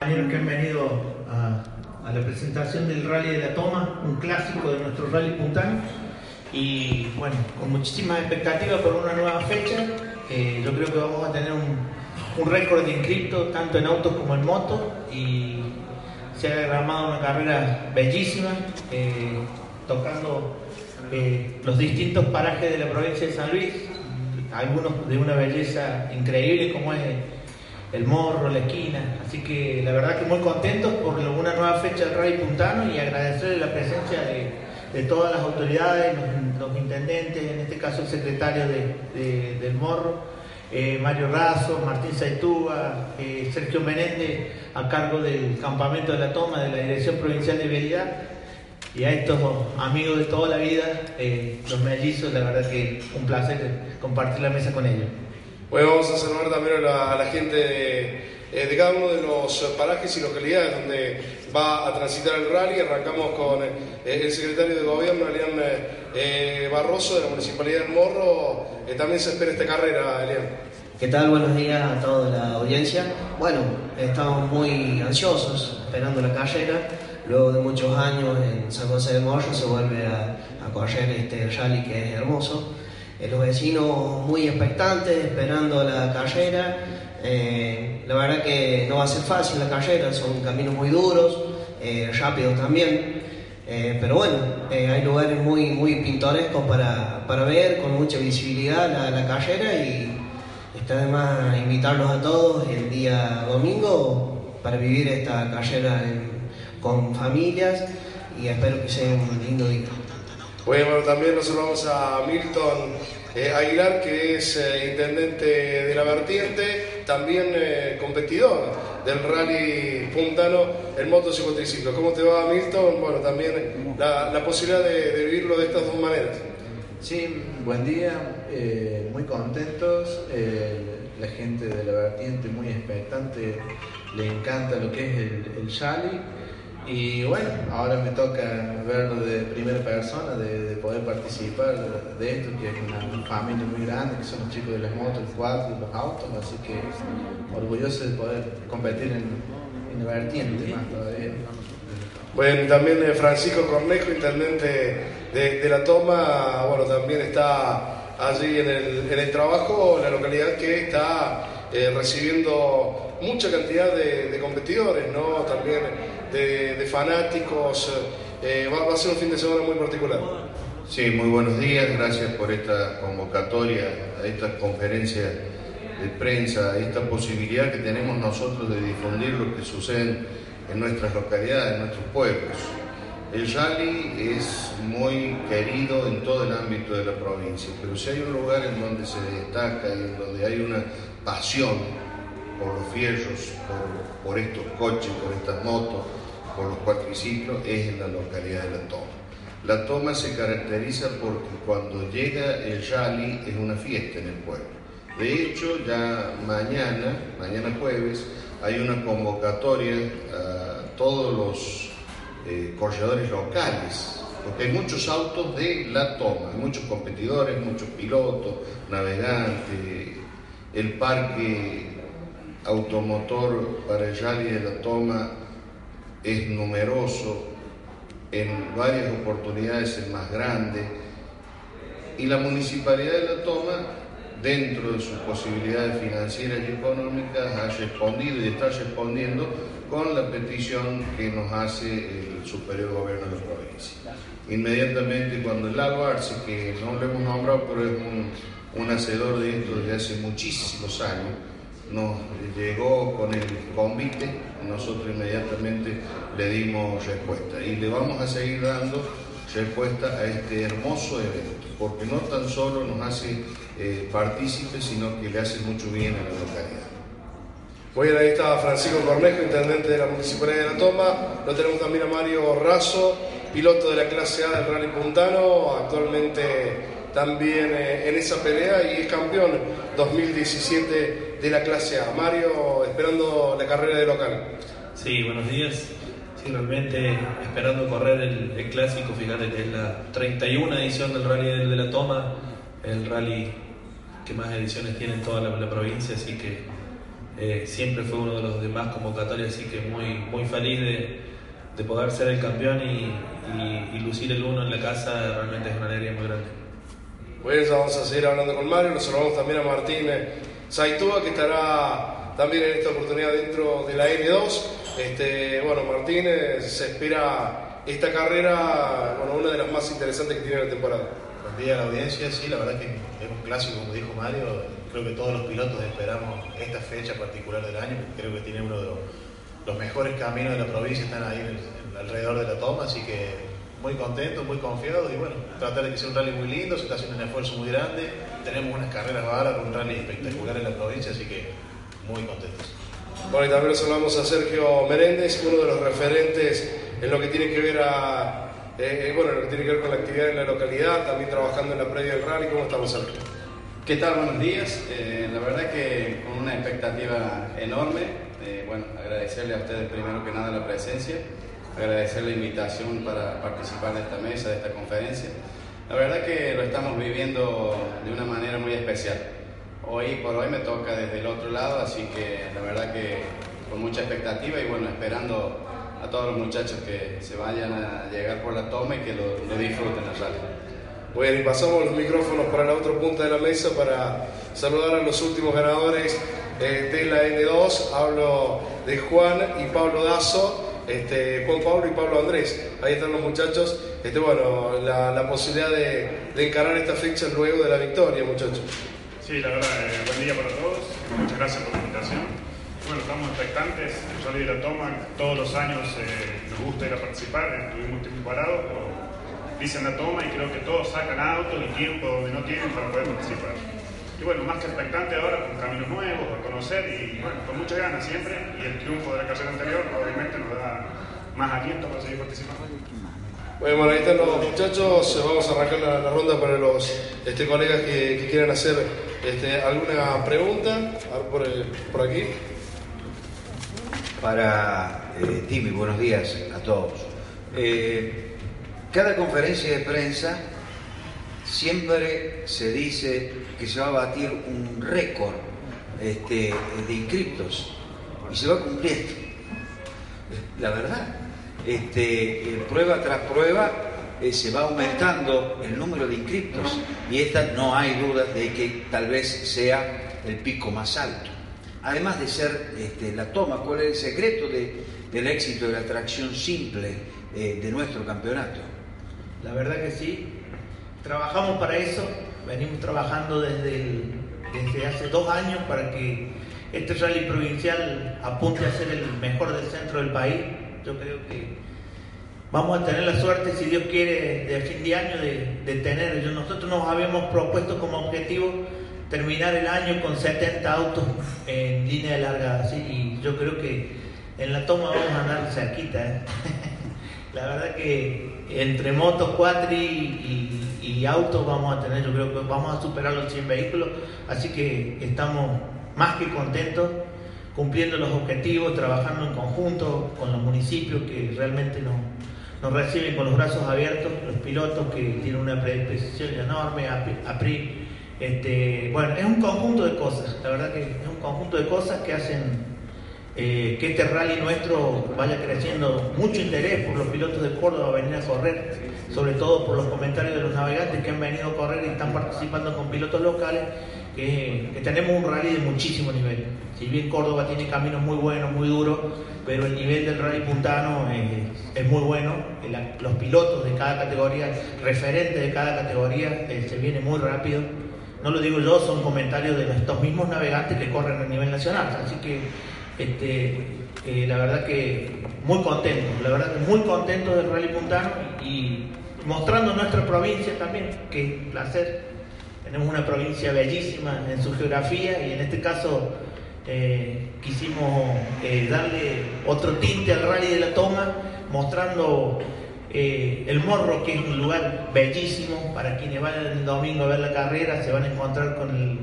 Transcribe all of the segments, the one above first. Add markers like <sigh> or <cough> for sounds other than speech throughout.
Compañeros que han venido a, la presentación del Rally de la Toma, un clásico de nuestro Rally Puntano, y bueno, con muchísimas expectativas por una nueva fecha. Eh, yo creo que vamos a tener un, un récord de inscriptos, tanto en autos como en motos, y se ha derramado una carrera bellísima, eh, tocando eh, los distintos parajes de la provincia de San Luis, algunos de una belleza increíble como es el Morro, la esquina. Así que la verdad que muy contentos por una nueva fecha del Rally Puntano y agradecerle la presencia de, todas las autoridades, los, intendentes, en este caso el secretario de, del Morro, eh, Mario Razo, Martín Saitúa, eh, Sergio Menéndez, a cargo del campamento de la toma de la Dirección Provincial de Vialidad. Y a estos amigos de toda la vida, eh, los mellizos, la verdad que un placer compartir la mesa con ellos. Bueno, vamos a saludar también a la, gente de, eh, de, cada uno de los parajes y localidades donde va a transitar el rally. Arrancamos con eh, el secretario de gobierno, Elian eh, Barroso, de la Municipalidad del Morro. también se espera esta carrera, Elian. ¿Qué tal? Buenos días a toda la audiencia. Bueno, estamos muy ansiosos esperando la carrera. Luego de muchos años en San José de Morro se vuelve a, a correr este rally que es hermoso los vecinos muy expectantes, esperando la carrera. Eh, la verdad que no va a ser fácil la carrera, son caminos muy duros, eh, rápidos también. Eh, pero bueno, hay lugares muy, muy pintorescos para, para ver, con mucha visibilidad la, la carrera y está además invitarlos a todos el día domingo para vivir esta carrera con familias y espero que sea un lindo día. Bueno, también nos saludamos a Milton eh, Aguilar, que es eh, intendente de la vertiente, también eh, competidor del rally puntano en y cuatriciclos. ¿Cómo te va, Milton? Bueno, también la, la posibilidad de, vivirlo de estas dos maneras. Sí, buen día, muy contentos. la gente de la vertiente muy expectante, le encanta lo que es el, el rally y bueno, ahora me toca verlo de primera persona, de, de poder participar de, esto, que es una, familia muy grande, que son los chicos de las motos, el cuadro los autos, así que orgulloso de poder competir en, en la vertiente más todavía. Bueno, también eh, Francisco Cornejo, intendente de, la toma, bueno, también está allí en el, en el trabajo, la localidad que está eh, recibiendo mucha cantidad de, de competidores, ¿no? También de, de fanáticos. Eh, va, va, a ser un fin de semana muy particular. Sí, muy buenos días, gracias por esta convocatoria, a esta conferencia de prensa, a esta posibilidad que tenemos nosotros de difundir lo que sucede en nuestras localidades, en nuestros pueblos. El rally es muy querido en todo el ámbito de la provincia, pero si hay un lugar en donde se destaca y en donde hay una pasión por los fierros, por, estos coches, por estas motos, por los cuatriciclos es en la localidad de La Toma. La Toma se caracteriza porque cuando llega el rally es una fiesta en el pueblo. De hecho, ya mañana, mañana jueves, hay una convocatoria a todos los eh, corredores locales, porque hay muchos autos de La Toma, muchos competidores, muchos pilotos, navegantes, el parque automotor para el rally de La Toma es numeroso, en varias oportunidades es más grande, y la municipalidad de La Toma, dentro de sus posibilidades financieras y económicas, ha respondido y está respondiendo con la petición que nos hace el superior gobierno de la provincia. Inmediatamente cuando el Arce, que no lo hemos nombrado, pero es un, un hacedor de esto desde hace muchísimos años, nos llegó con el convite, nosotros inmediatamente le dimos respuesta y le vamos a seguir dando respuesta a este hermoso evento, porque no tan solo nos hace eh, partícipes, sino que le hace mucho bien a la localidad. Muy bien, ahí está Francisco Cornejo, intendente de la Municipalidad de La Toma. Lo tenemos también a Mario Razo, piloto de la clase A del Rally Puntano, actualmente también eh, en esa pelea y es campeón 2017 de la clase A. Mario, esperando la carrera de local. Sí, buenos días. Sí, realmente esperando correr el, clásico, fíjate que es la 31 edición del Rally de la Toma, el rally que más ediciones tiene en toda la provincia, así que eh, siempre fue uno de los demás convocatorios, así que muy, muy feliz de, de poder ser el campeón y, y, lucir el uno en la casa, realmente es una alegría muy grande. Pues vamos a seguir hablando con Mario, nos saludamos también a Martín Saitúa, que estará también en esta oportunidad dentro de la N2. Este, bueno, Martín, se espera esta carrera, bueno, una de las más interesantes que tiene la temporada. Buen día a la audiencia, sí, la verdad que es un clásico, como dijo Mario, creo que todos los pilotos esperamos esta fecha particular del año, creo que tiene uno de los, mejores caminos de la provincia, están ahí alrededor de la toma, así que muy contentos, muy confiados y bueno, tratar de que sea un rally muy lindo, se está haciendo un esfuerzo muy grande, tenemos unas carreras bárbaras con un rally espectacular en la provincia, así que muy contentos. Bueno, y también hablamos a Sergio Meréndez, uno de los referentes en lo que tiene que ver a, eh, eh, bueno, lo que tiene que ver con la actividad en la localidad, también trabajando en la previa del rally. ¿Cómo estamos, Sergio? ¿Qué tal? Buenos días. Eh, la verdad que con una expectativa enorme. Eh, bueno, agradecerle a ustedes primero que nada la presencia, agradecer la invitación para participar de esta mesa, de esta conferencia. La verdad que lo estamos viviendo de una manera muy especial. Hoy por hoy me toca desde el otro lado, así que la verdad que con mucha expectativa y bueno, esperando a todos los muchachos que se vayan a llegar por la toma y que lo, disfruten al radio. Bueno, y pasamos los micrófonos para la otra punta de la mesa para saludar a los últimos ganadores eh, de la N2. Hablo de Juan y Pablo Dazo, este, Juan Pablo y Pablo Andrés. Ahí están los muchachos. Este, bueno, la, posibilidad de, encarar esta fecha luego de la victoria, muchachos. Sí, la verdad, eh, buen día para todos. Muchas gracias por la invitación. Bueno, estamos expectantes. Yo de la toma, todos los años eh, nos gusta ir a participar. Estuvimos tiempo parados, dicen la toma y creo que todos sacan autos y tiempo donde no tienen para poder participar. Y bueno, más que expectante ahora con caminos nuevos, a conocer y bueno, con muchas ganas siempre. Y el triunfo de la carrera anterior obviamente nos da más aliento para seguir participando. Bueno, ahí están los muchachos. Vamos a arrancar la, ronda para los este, colegas que, quieran hacer este, alguna pregunta. Por, por aquí. Para eh, Timmy, buenos días a todos. Eh, cada conferencia de prensa siempre se dice que se va a batir un récord este, de inscriptos y se va cumpliendo. La verdad, este, eh, prueba tras prueba eh, se va aumentando el número de inscriptos y esta no hay duda de que tal vez sea el pico más alto. Además de ser este, la toma, ¿cuál es el secreto del éxito de la atracción simple eh, de nuestro campeonato? La verdad que sí. Trabajamos para eso, venimos trabajando desde, desde hace dos años para que este rally provincial apunte a ser el mejor del centro del país. Yo creo que vamos a tener la suerte, si Dios quiere, de fin de año de, tener. Nosotros nos habíamos propuesto como objetivo terminar el año con 70 autos en línea de largada, y yo creo que en la toma vamos a andar cerquita. ¿eh? <laughs> la verdad que entre motos, cuatri y, autos vamos a tener, yo creo que vamos a superar los 100 vehículos, así que estamos más que contentos cumpliendo los objetivos, trabajando en conjunto con los municipios que realmente nos, nos reciben con los brazos abiertos, los pilotos que tienen una predisposición enorme, APRI, este, bueno, es un conjunto de cosas, la verdad que es un conjunto de cosas que hacen eh, que este rally nuestro vaya creciendo mucho interés por los pilotos de Córdoba venir a correr, sobre todo por los comentarios de los navegantes que han venido a correr y están participando con pilotos locales, que, tenemos un rally de muchísimo nivel. Si bien Córdoba tiene caminos muy buenos, muy duros, pero el nivel del rally puntano es, muy bueno. los pilotos de cada categoría, referentes de cada categoría, eh, se viene muy rápido. No lo digo yo, son comentarios de estos mismos navegantes que corren a nivel nacional. Así que este, eh, la verdad que muy contento, la verdad que muy contento del Rally Puntano y mostrando nuestra provincia también, que placer. Tenemos una provincia bellísima en su geografía y en este caso eh, quisimos eh, darle otro tinte al rally de la toma, mostrando el Morro, que es un lugar bellísimo, para quienes vayan el domingo a ver la carrera, se van a encontrar con el,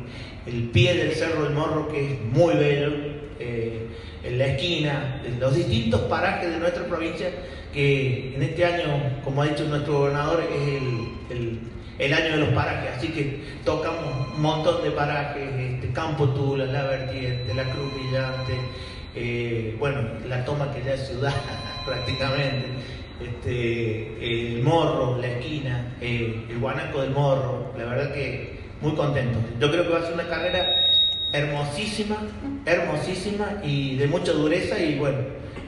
el pie del Cerro del Morro, que es muy bello, en la esquina, en los distintos parajes de nuestra provincia, que en este año, como ha dicho nuestro gobernador, es el el año de los parajes, así que tocamos un montón de parajes, este, Campo Tula, La Vertiente, La Cruz Brillante, eh, bueno, la toma que ya es ciudad <laughs> prácticamente, este, el Morro, la esquina, eh, el Guanaco del Morro, la verdad que muy contento. Yo creo que va a ser una carrera hermosísima, hermosísima y de mucha dureza y bueno,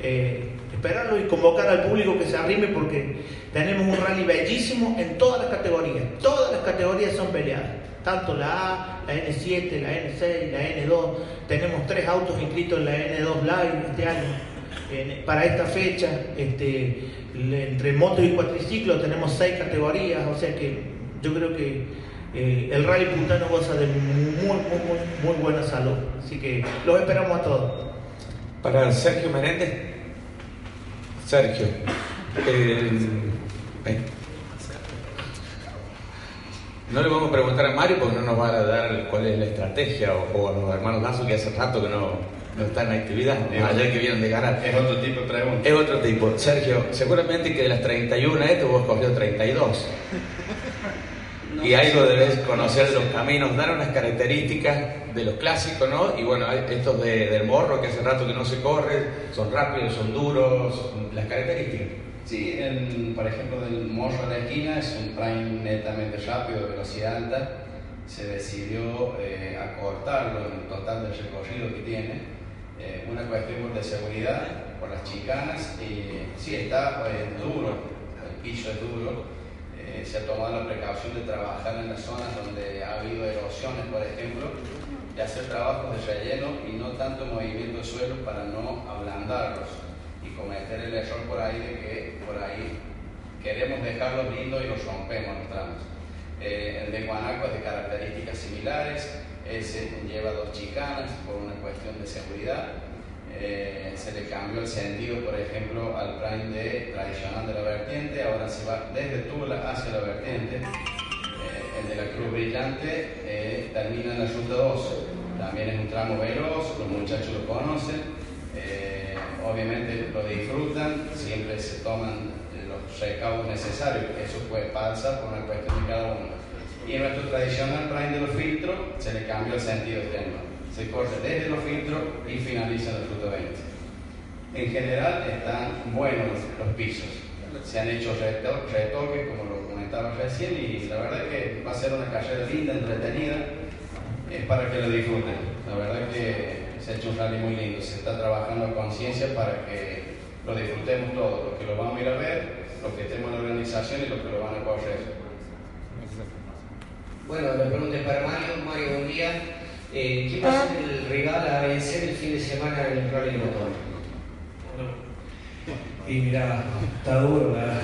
eh, esperarlo y convocar al público que se arrime porque tenemos un rally bellísimo en todas las categorías. Todas las categorías son peleadas. Tanto la A, la N7, la N6, la N2. Tenemos tres autos inscritos en la N2 Live este año. para esta fecha, este, entre motos y cuatriciclos tenemos seis categorías. O sea que yo creo que eh, el rally puntano goza de muy, muy, muy, muy buena salud. Así que los esperamos a todos. Para Sergio Menéndez. Sergio. No le vamos a preguntar a Mario porque no nos va a dar cuál es la estrategia o, a los hermanos Lazo que hace rato que no, no están en actividad, ayer que vienen de ganar. Es otro tipo de pregunta. Es otro tipo. Sergio, seguramente que de las 31 este vos cogió 32. Y algo debes conocer de los caminos, dar unas características de los clásicos, ¿no? Y bueno, estos de, del morro que hace rato que no se corre, son rápidos, son duros, las características. Sí, por ejemplo, del morro de la esquina es un prime netamente rápido, de velocidad alta. Se decidió eh, acortarlo en el total del recorrido que tiene. Eh, una cuestión de seguridad, por las chicanas. Y sí, está eh, duro, el piso es duro. Se ha tomado la precaución de trabajar en las zonas donde ha habido erosiones, por ejemplo, y hacer trabajos de relleno y no tanto movimiento de suelo para no ablandarlos cometer el error por ahí de que por ahí queremos dejarlos lindos y los rompemos los tramos. Eh, el de Guanaco es de características similares, ese lleva dos chicanas por una cuestión de seguridad. Eh, se le cambió el sentido, por ejemplo, al prime de tradicional de la vertiente, ahora se va desde Tula hacia la vertiente. Eh, el de la Cruz Brillante termina en la ruta 2, también es un tramo veloz, los muchachos lo conocen obviamente lo disfrutan, siempre se toman los recaudos necesarios, eso puede pasar por una cuestión de cada uno. Y en nuestro tradicional prime de los filtros se le cambia el sentido de tema. Se corre desde los filtros y finaliza en el fruto 20. En general están buenos los pisos. Se han hecho retoques, como lo comentaba recién, y la verdad es que va a ser una carrera linda, entretenida, es para que lo disfruten. La verdad es que se ha hecho un rally muy lindo, se está trabajando a conciencia para que lo disfrutemos todos, los que lo vamos a ir a ver, los que estemos en la organización y los que lo van a correr. Bueno, la pregunta es para Mario. Mario, buen día. Eh, ¿Quién va a ser el rival a vencer el fin de semana en el Rally Motor? Y mira, está duro, ¿verdad?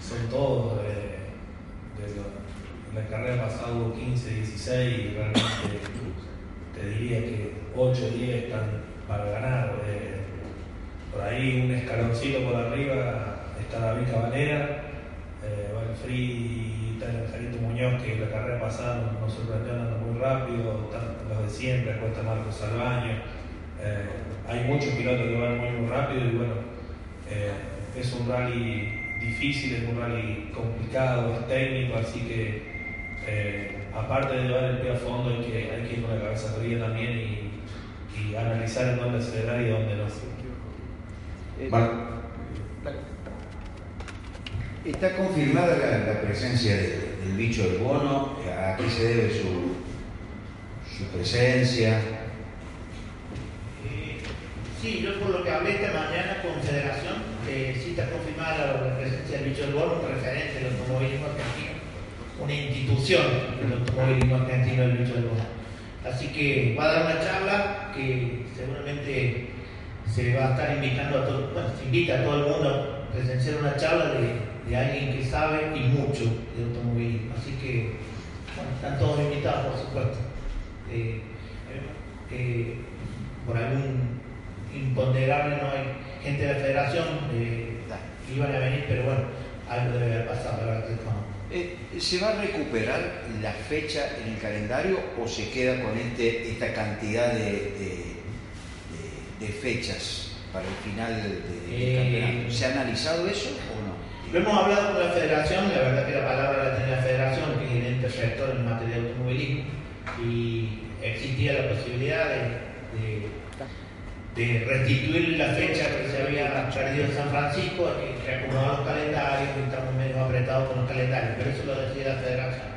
son todos. Eh, de, la carrera pasada hubo 15, 16 y realmente te diría que 8 o 10 están para ganar. Eh, por ahí un escaloncito por arriba está David Cabanera, eh, Free y Jarito Muñoz, que la carrera pasada nos sorprendió andando muy rápido, los de siempre, cuesta Marcos Salvaño. Eh, hay muchos pilotos que van muy, muy rápido y bueno, eh, es un rally difícil, es un rally complicado, es técnico, así que aparte de llevar el pie a fondo, hay que, hay que ir con la cabeza fría también y, analizar en dónde acelerar y dónde no. ¿Está confirmada la, presencia del, bicho del bono? ¿A qué se debe su, presencia? Eh, sí, yo por lo que hablé esta mañana con Federación, eh, sí está confirmada la, presencia del bicho del bono, un referente del automovilismo argentino una institución del automovilismo argentino del Bicho del Así que va a dar una charla que seguramente se va a estar invitando a todo, bueno, se invita a todo el mundo a presenciar una charla de, alguien que sabe y mucho de automovilismo. Así que, bueno, están todos invitados, por supuesto. Eh, eh, por algún imponderable no hay gente de la federación eh, que iban a venir, pero bueno, algo debe haber pasado, la verdad que ¿Se va a recuperar la fecha en el calendario o se queda con este, esta cantidad de, de, fechas para el final del campeonato? ¿Se ha analizado eso o no? Lo hemos hablado con la federación, la verdad que la palabra la tiene la federación, que es el ente rector en materia de automovilismo, y existía la posibilidad de, restituir la fecha que se había perdido en San Francisco, que reacomodar los calendarios, y estamos medio apretados con los calendarios, pero eso lo decía la federación.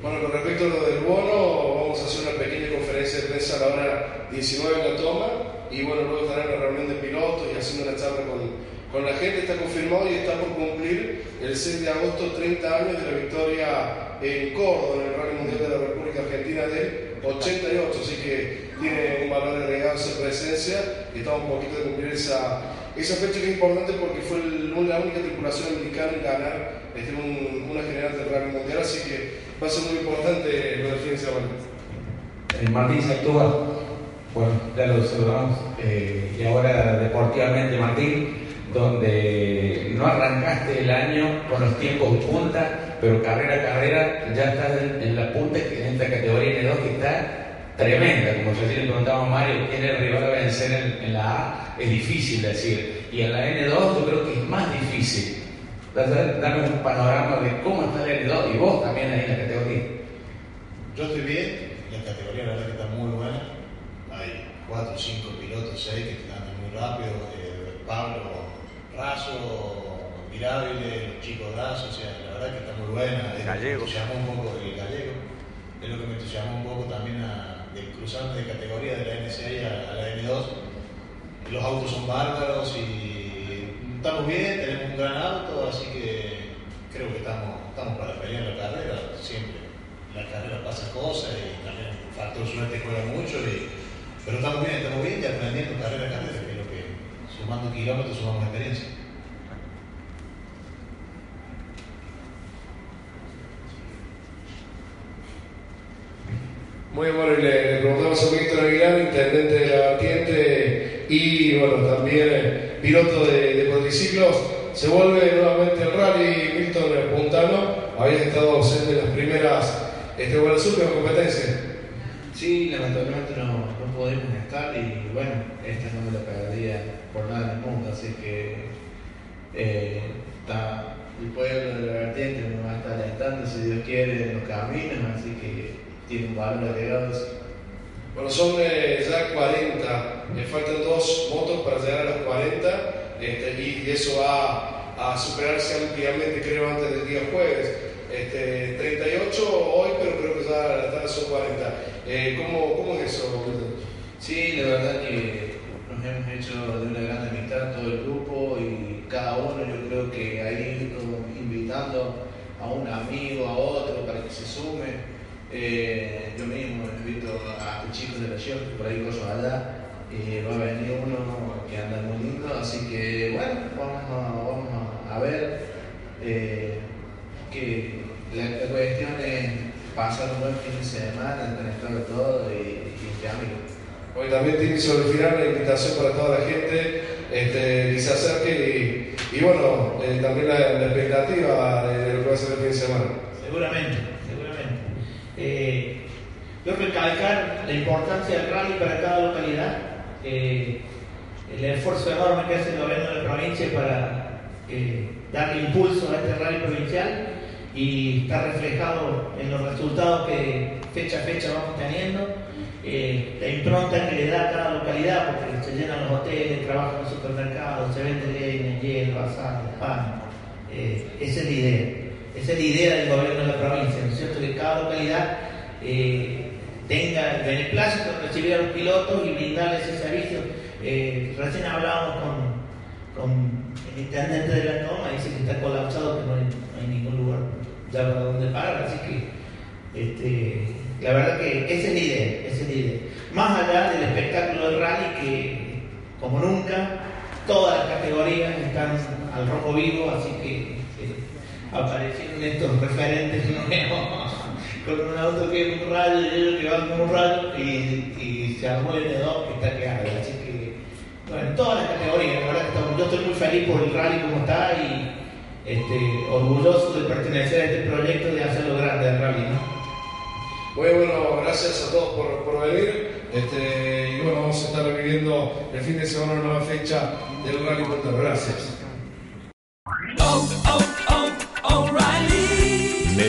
Bueno, con respecto a lo del bono, vamos a hacer una pequeña conferencia de prensa a la hora 19 en la toma y bueno, luego estará una reunión de pilotos y haciendo una charla con, con la gente está confirmado y está por cumplir el 6 de agosto 30 años de la victoria en Córdoba, en el Rally Mundial de la República Argentina del 88, así que tiene un valor agregado esa presencia y estamos un poquito de cumplir esa, esa fecha que es importante porque fue la única tripulación americana en ganar este, una general del Rally Mundial, así que va a ser muy importante lo de semana. Eh, Martín Sactúa, bueno, ya lo saludamos, eh, y ahora deportivamente Martín, donde no arrancaste el año con los tiempos punta, pero carrera a carrera ya estás en, la punta en esta categoría N2 que está tremenda, como yo le preguntaba a Mario, quién es el rival a vencer en, la A, es difícil decir, y en la N2 yo creo que es más difícil. Darme un panorama de cómo está la N2 y vos también ahí en la categoría. Yo estoy bien, la categoría la verdad que está muy buena, hay 4 o 5 pilotos, 6 que andan muy rápido, eh, Pablo Raso, Mirabile, los chicos Raso, o sea, la verdad que está muy buena. Es gallego. Me entusiasmó un poco el gallego. Es lo que me entusiasmó un poco también a, del cruzante de categoría de la NCA a, a la N2. Los autos son bárbaros y estamos bien, tenemos un gran auto, así que creo que estamos, estamos para pelear la carrera. Siempre la carrera pasa cosas y también el factor suerte juega mucho. Y, pero estamos bien, estamos bien y aprendiendo carrera a carrera sumando kilómetros, sumamos experiencia. Muy bueno, y le, preguntamos a Víctor Aguilar, intendente de la vertiente y bueno, también eh, piloto de, de cuadriciclos. Se vuelve nuevamente el rally Milton Puntano, había estado ausente en las primeras este, bueno, últimas competencias. Sí, lamentablemente no, no podemos estar y bueno, esta no me la perdía por nada en el mundo, así que eh, está el pueblo de la vertiente nos va a estar alentando si Dios quiere en los caminos, así que tiene un valor agregado. Bueno, son eh, ya 40, me faltan dos motos para llegar a los 40 este, y eso va a superarse ampliamente creo antes del día jueves. Este, 38 hoy, pero creo que ya la tarde son 40. Eh, ¿cómo, ¿Cómo es eso? Sí, la verdad que nos hemos hecho de una gran amistad todo el grupo y cada uno yo creo que ha ido invitando a un amigo, a otro para que se sume. Eh, yo mismo invito a chicos de la que por ahí cosas allá, y va a venir uno que anda muy lindo, así que bueno, vamos a, vamos a, ver eh, que la, cuestión es pasar un buen fin de semana, tener todo y, y que amigos. Hoy también tiene sobre el final la invitación para toda la gente este, que se acerque y, bueno, eh, también la, expectativa de, lo que va a ser el fin de semana. Seguramente, seguramente. Eh, yo recalcar la importancia del rally para cada localidad, eh, el esfuerzo enorme que hace el gobierno de la provincia para eh, darle impulso a este rally provincial y está reflejado en los resultados que fecha a fecha vamos teniendo eh, la impronta que le da a cada localidad, porque se llenan los hoteles, trabajan los supermercados, se vende leña, hielo, asado, pan. Eh, esa es la idea. Esa es la idea del gobierno de la provincia, ¿no es cierto? Que cada localidad eh, tenga el beneplácito de recibir a los pilotos y brindarles ese servicio. recién hablábamos con, el intendente de la toma, dice que está colapsado, que no ya para donde parar, así que este, la verdad que es la idea, esa es la idea. Más allá del espectáculo del rally que, como nunca, todas las categorías están al rojo vivo, así que aparecieron estos referentes nuevos <laughs> con un auto que es un rayo y ellos que van con un rayo y, se armó el N2 que está claro. Así que, bueno, en todas las categorías, la verdad que yo estoy muy feliz por el rally como está y este, orgulloso de pertenecer a este proyecto de hacerlo grande el rally, ¿no? Bueno, gracias a todos por, por venir. Este, y bueno, vamos a estar viviendo el fin de semana una nueva fecha del Rally Punta. Gracias.